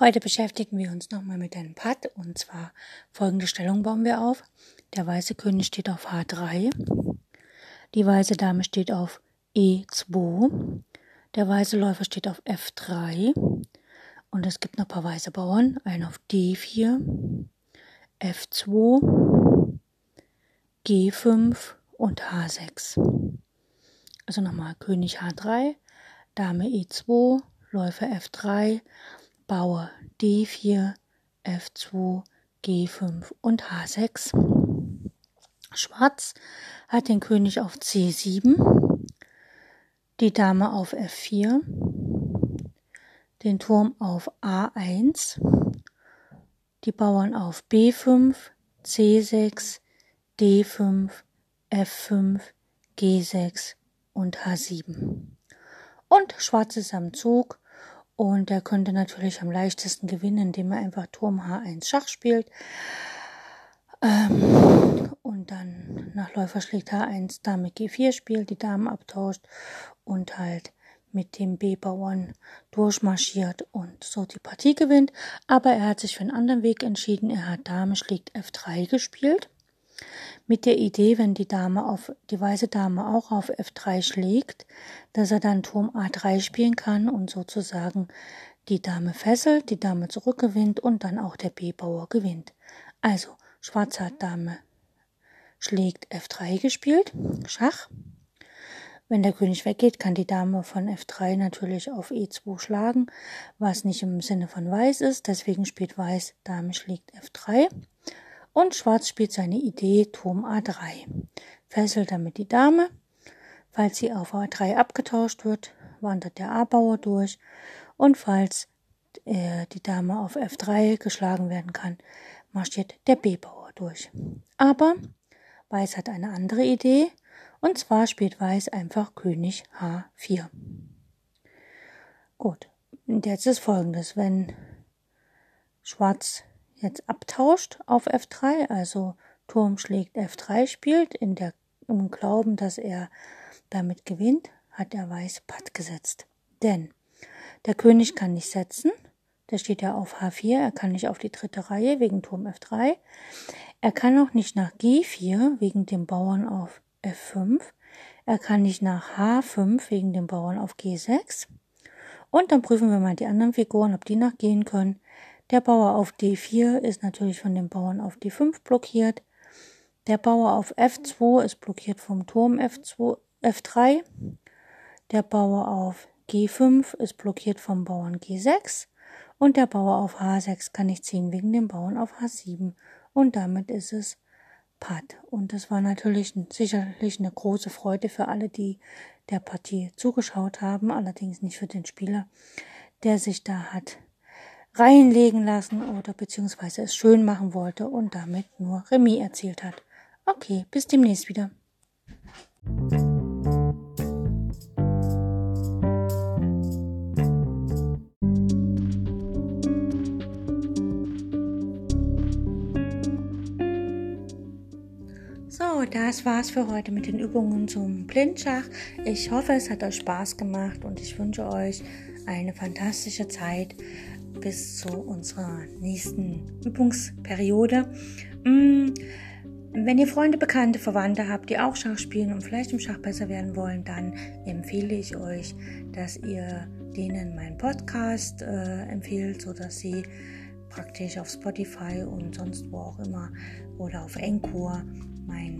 Heute beschäftigen wir uns nochmal mit einem Pad und zwar folgende Stellung bauen wir auf. Der weiße König steht auf H3, die weiße Dame steht auf E2, der weiße Läufer steht auf F3 und es gibt noch ein paar weiße Bauern, einen auf D4, F2, G5 und H6. Also nochmal König H3, Dame E2, Läufer F3, Bauer D4, F2, G5 und H6. Schwarz hat den König auf C7, die Dame auf F4, den Turm auf A1, die Bauern auf B5, C6, D5, F5, G6 und H7. Und Schwarz ist am Zug und er könnte natürlich am leichtesten gewinnen, indem er einfach Turm H1 Schach spielt. Ähm, und dann nach Läufer schlägt H1 Dame G4 spielt, die Damen abtauscht und halt mit dem B-Bauern durchmarschiert und so die Partie gewinnt. Aber er hat sich für einen anderen Weg entschieden. Er hat Dame schlägt F3 gespielt mit der Idee, wenn die Dame auf, die weiße Dame auch auf F3 schlägt, dass er dann Turm A3 spielen kann und sozusagen die Dame fesselt, die Dame zurückgewinnt und dann auch der B-Bauer gewinnt. Also, Schwarz hat Dame schlägt F3 gespielt, Schach. Wenn der König weggeht, kann die Dame von F3 natürlich auf E2 schlagen, was nicht im Sinne von Weiß ist. Deswegen spielt Weiß Dame schlägt F3 und Schwarz spielt seine Idee Turm A3, fesselt damit die Dame. Falls sie auf A3 abgetauscht wird, wandert der A-Bauer durch und falls äh, die Dame auf F3 geschlagen werden kann, marschiert der B-Bauer durch. Aber Weiß hat eine andere Idee und zwar spielt Weiß einfach König H4. Gut, und jetzt ist folgendes, wenn Schwarz jetzt abtauscht auf F3, also Turm schlägt F3 spielt, in der, im Glauben, dass er damit gewinnt, hat er Weiß Patt gesetzt. Denn der König kann nicht setzen, der steht ja auf H4, er kann nicht auf die dritte Reihe wegen Turm F3. Er kann auch nicht nach G4 wegen dem Bauern auf F5. Er kann nicht nach H5 wegen dem Bauern auf G6. Und dann prüfen wir mal die anderen Figuren, ob die nachgehen können. Der Bauer auf D4 ist natürlich von dem Bauern auf D5 blockiert. Der Bauer auf F2 ist blockiert vom Turm F2, F3. Der Bauer auf G5 ist blockiert vom Bauern G6. Und der Bauer auf H6 kann nicht ziehen wegen dem Bauern auf H7. Und damit ist es Patt. Und das war natürlich sicherlich eine große Freude für alle, die der Partie zugeschaut haben, allerdings nicht für den Spieler, der sich da hat reinlegen lassen oder beziehungsweise es schön machen wollte und damit nur Remis erzielt hat. Okay, bis demnächst wieder. So, das war's für heute mit den Übungen zum Blindschach. Ich hoffe, es hat euch Spaß gemacht und ich wünsche euch eine fantastische Zeit bis zu unserer nächsten Übungsperiode. Mm, wenn ihr Freunde, Bekannte, Verwandte habt, die auch Schach spielen und vielleicht im Schach besser werden wollen, dann empfehle ich euch, dass ihr denen meinen Podcast äh, empfehlt, sodass sie praktisch auf Spotify und sonst wo auch immer oder auf Encore meinen